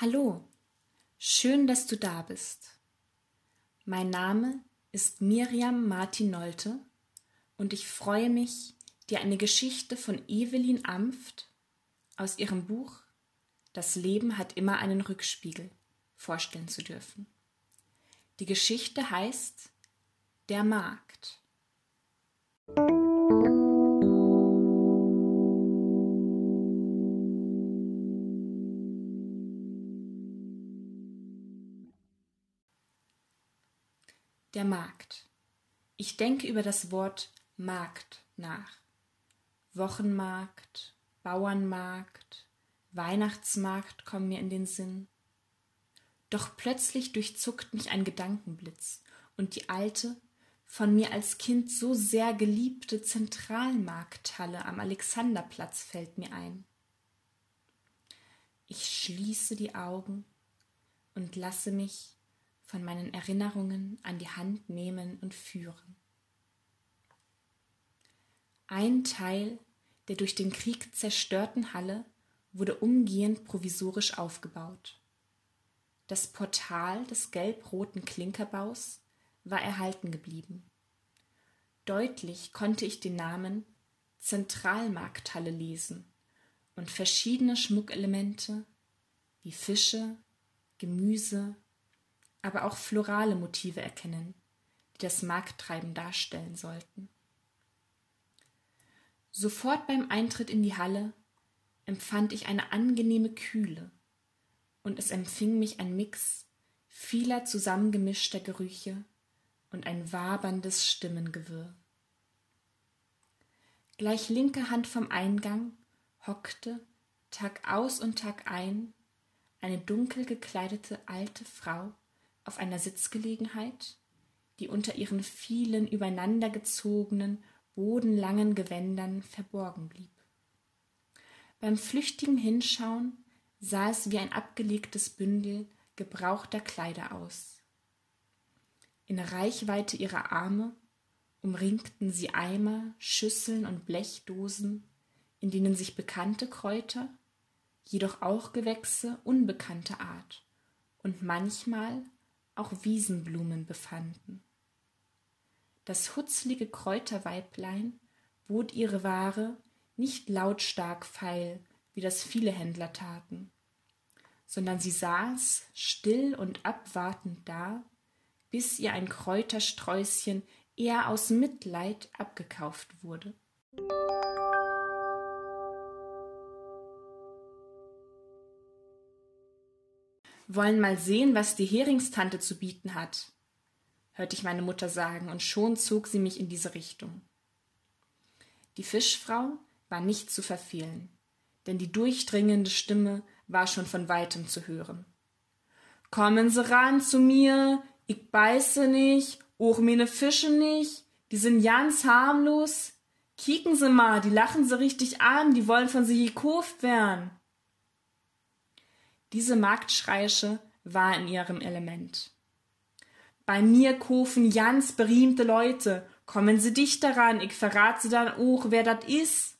Hallo, schön, dass du da bist. Mein Name ist Miriam Martin Nolte und ich freue mich, dir eine Geschichte von Evelyn Amft aus ihrem Buch Das Leben hat immer einen Rückspiegel vorstellen zu dürfen. Die Geschichte heißt Der Markt. Der Markt. Ich denke über das Wort Markt nach. Wochenmarkt, Bauernmarkt, Weihnachtsmarkt kommen mir in den Sinn. Doch plötzlich durchzuckt mich ein Gedankenblitz und die alte, von mir als Kind so sehr geliebte Zentralmarkthalle am Alexanderplatz fällt mir ein. Ich schließe die Augen und lasse mich von meinen Erinnerungen an die Hand nehmen und führen. Ein Teil der durch den Krieg zerstörten Halle wurde umgehend provisorisch aufgebaut. Das Portal des gelb-roten Klinkerbaus war erhalten geblieben. Deutlich konnte ich den Namen Zentralmarkthalle lesen und verschiedene Schmuckelemente wie Fische, Gemüse, aber auch florale Motive erkennen, die das Markttreiben darstellen sollten. Sofort beim Eintritt in die Halle empfand ich eine angenehme Kühle, und es empfing mich ein Mix vieler zusammengemischter Gerüche und ein waberndes Stimmengewirr. Gleich linker Hand vom Eingang hockte Tag aus und Tag ein eine dunkel gekleidete alte Frau auf einer Sitzgelegenheit, die unter ihren vielen übereinandergezogenen, bodenlangen Gewändern verborgen blieb. Beim flüchtigen Hinschauen sah es wie ein abgelegtes Bündel gebrauchter Kleider aus. In Reichweite ihrer Arme umringten sie Eimer, Schüsseln und Blechdosen, in denen sich bekannte Kräuter, jedoch auch Gewächse unbekannter Art und manchmal auch Wiesenblumen befanden. Das hutzlige Kräuterweiblein bot ihre Ware nicht lautstark feil, wie das viele Händler taten, sondern sie saß still und abwartend da, bis ihr ein Kräutersträußchen eher aus Mitleid abgekauft wurde. Wollen mal sehen, was die Heringstante zu bieten hat, hörte ich meine Mutter sagen, und schon zog sie mich in diese Richtung. Die Fischfrau war nicht zu verfehlen, denn die durchdringende Stimme war schon von weitem zu hören. Kommen Sie ran zu mir, ich beiße nicht, auch meine Fische nicht, die sind ganz harmlos. Kicken Sie mal, die lachen Sie richtig an, die wollen von Sie gekauft werden. Diese Marktschreische war in ihrem Element. Bei mir kaufen ganz berühmte Leute. Kommen Sie dicht daran, ich verrate dann auch, wer dat is.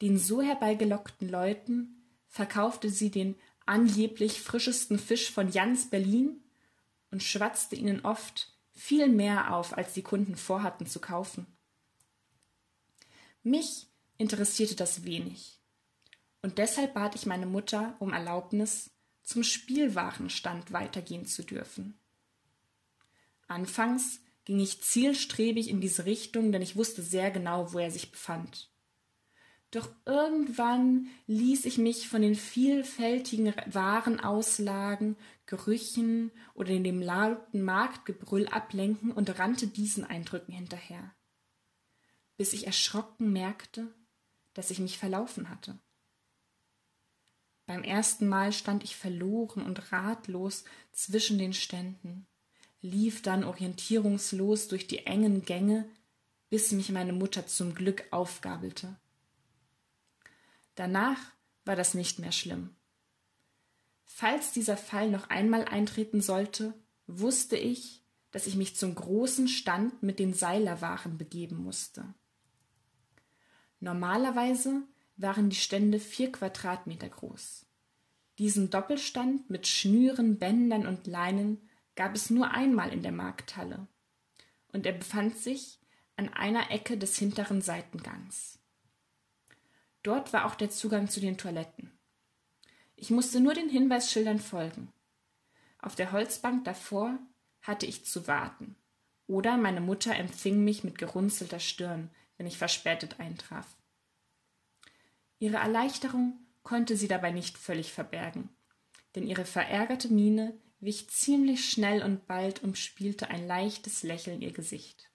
Den so herbeigelockten Leuten verkaufte sie den angeblich frischesten Fisch von Jans Berlin und schwatzte ihnen oft viel mehr auf, als die Kunden vorhatten zu kaufen. Mich interessierte das wenig und deshalb bat ich meine Mutter um Erlaubnis, zum Spielwarenstand weitergehen zu dürfen. Anfangs ging ich zielstrebig in diese Richtung, denn ich wusste sehr genau, wo er sich befand. Doch irgendwann ließ ich mich von den vielfältigen Warenauslagen, Gerüchen oder dem lauten Marktgebrüll ablenken und rannte diesen Eindrücken hinterher, bis ich erschrocken merkte, dass ich mich verlaufen hatte. Beim ersten Mal stand ich verloren und ratlos zwischen den Ständen, lief dann orientierungslos durch die engen Gänge, bis mich meine Mutter zum Glück aufgabelte. Danach war das nicht mehr schlimm. Falls dieser Fall noch einmal eintreten sollte, wusste ich, dass ich mich zum großen Stand mit den Seilerwaren begeben musste. Normalerweise waren die Stände vier Quadratmeter groß. Diesen Doppelstand mit Schnüren, Bändern und Leinen gab es nur einmal in der Markthalle, und er befand sich an einer Ecke des hinteren Seitengangs. Dort war auch der Zugang zu den Toiletten. Ich musste nur den Hinweisschildern folgen. Auf der Holzbank davor hatte ich zu warten, oder meine Mutter empfing mich mit gerunzelter Stirn, wenn ich verspätet eintraf. Ihre Erleichterung konnte sie dabei nicht völlig verbergen, denn ihre verärgerte Miene wich ziemlich schnell und bald umspielte ein leichtes Lächeln ihr Gesicht.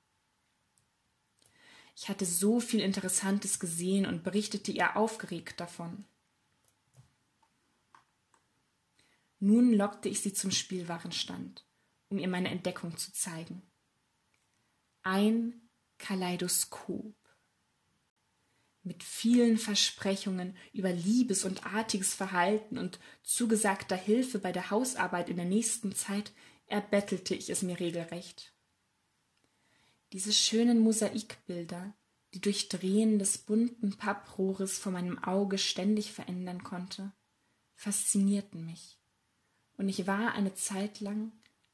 Ich hatte so viel Interessantes gesehen und berichtete ihr aufgeregt davon. Nun lockte ich sie zum Spielwarenstand, um ihr meine Entdeckung zu zeigen. Ein Kaleidoskop mit vielen Versprechungen über liebes und artiges Verhalten und zugesagter Hilfe bei der Hausarbeit in der nächsten Zeit erbettelte ich es mir regelrecht. Diese schönen Mosaikbilder, die durch Drehen des bunten Papprohres vor meinem Auge ständig verändern konnte, faszinierten mich, und ich war eine Zeit lang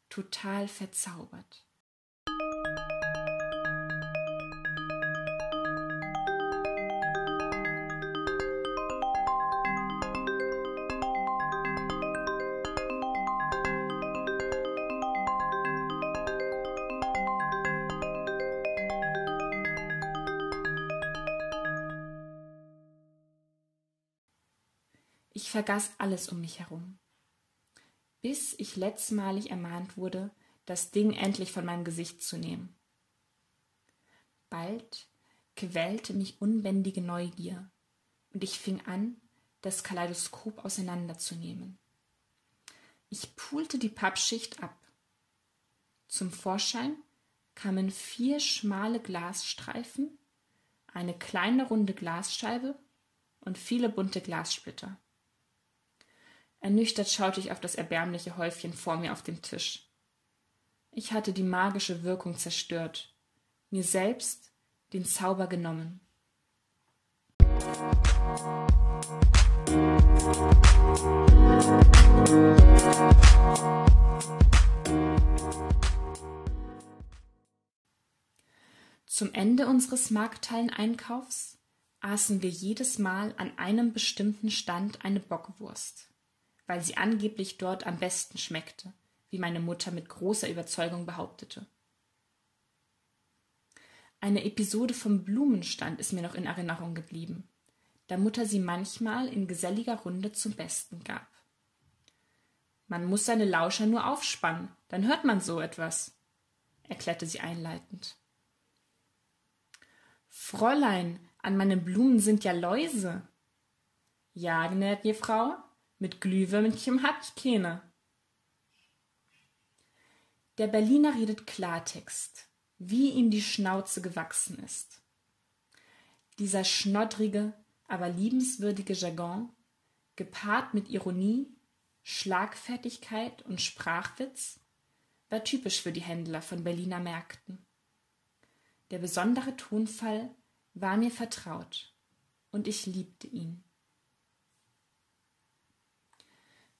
total verzaubert. Ich vergaß alles um mich herum, bis ich letztmalig ermahnt wurde, das Ding endlich von meinem Gesicht zu nehmen. Bald quälte mich unbändige Neugier, und ich fing an, das Kaleidoskop auseinanderzunehmen. Ich pulte die Pappschicht ab. Zum Vorschein kamen vier schmale Glasstreifen, eine kleine runde Glasscheibe und viele bunte Glassplitter. Ernüchtert schaute ich auf das erbärmliche Häufchen vor mir auf dem Tisch. Ich hatte die magische Wirkung zerstört, mir selbst den Zauber genommen. Zum Ende unseres Markthalleneinkaufs aßen wir jedes Mal an einem bestimmten Stand eine Bockwurst weil sie angeblich dort am besten schmeckte, wie meine Mutter mit großer Überzeugung behauptete. Eine Episode vom Blumenstand ist mir noch in Erinnerung geblieben, da Mutter sie manchmal in geselliger Runde zum Besten gab. Man muss seine Lauscher nur aufspannen, dann hört man so etwas, erklärte sie einleitend. Fräulein, an meinen Blumen sind ja Läuse. Ja, gnädige Frau, mit Glühwürmchen hab ich keine. Der Berliner redet Klartext, wie ihm die Schnauze gewachsen ist. Dieser schnoddrige, aber liebenswürdige Jargon, gepaart mit Ironie, Schlagfertigkeit und Sprachwitz, war typisch für die Händler von Berliner Märkten. Der besondere Tonfall war mir vertraut, und ich liebte ihn.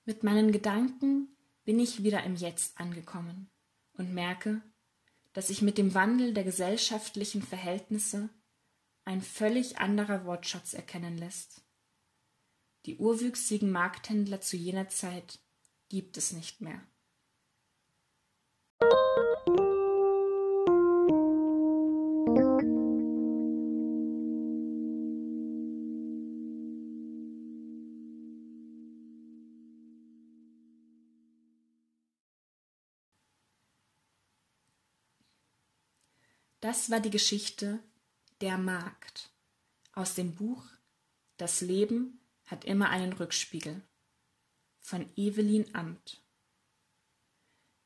Mit meinen Gedanken bin ich wieder im Jetzt angekommen und merke, dass sich mit dem Wandel der gesellschaftlichen Verhältnisse ein völlig anderer Wortschatz erkennen lässt. Die urwüchsigen Markthändler zu jener Zeit gibt es nicht mehr. Das war die Geschichte Der Markt aus dem Buch Das Leben hat immer einen Rückspiegel von Evelyn Amt.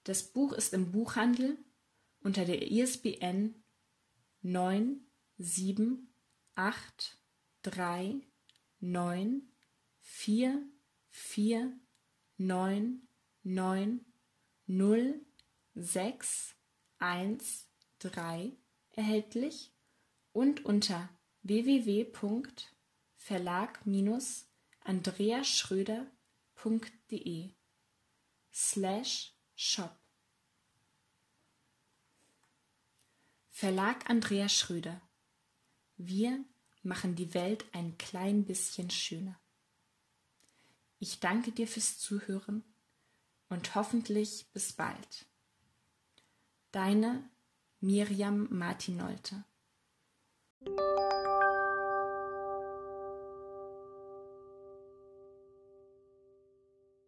Das Buch ist im Buchhandel unter der ISBN 9 7 8 3 9 4 4 9 9 0 6 1 3 erhältlich und unter www.verlag-andreaschröder.de slash shop Verlag Andreas Schröder Wir machen die Welt ein klein bisschen schöner. Ich danke dir fürs Zuhören und hoffentlich bis bald. Deine Miriam Martinolte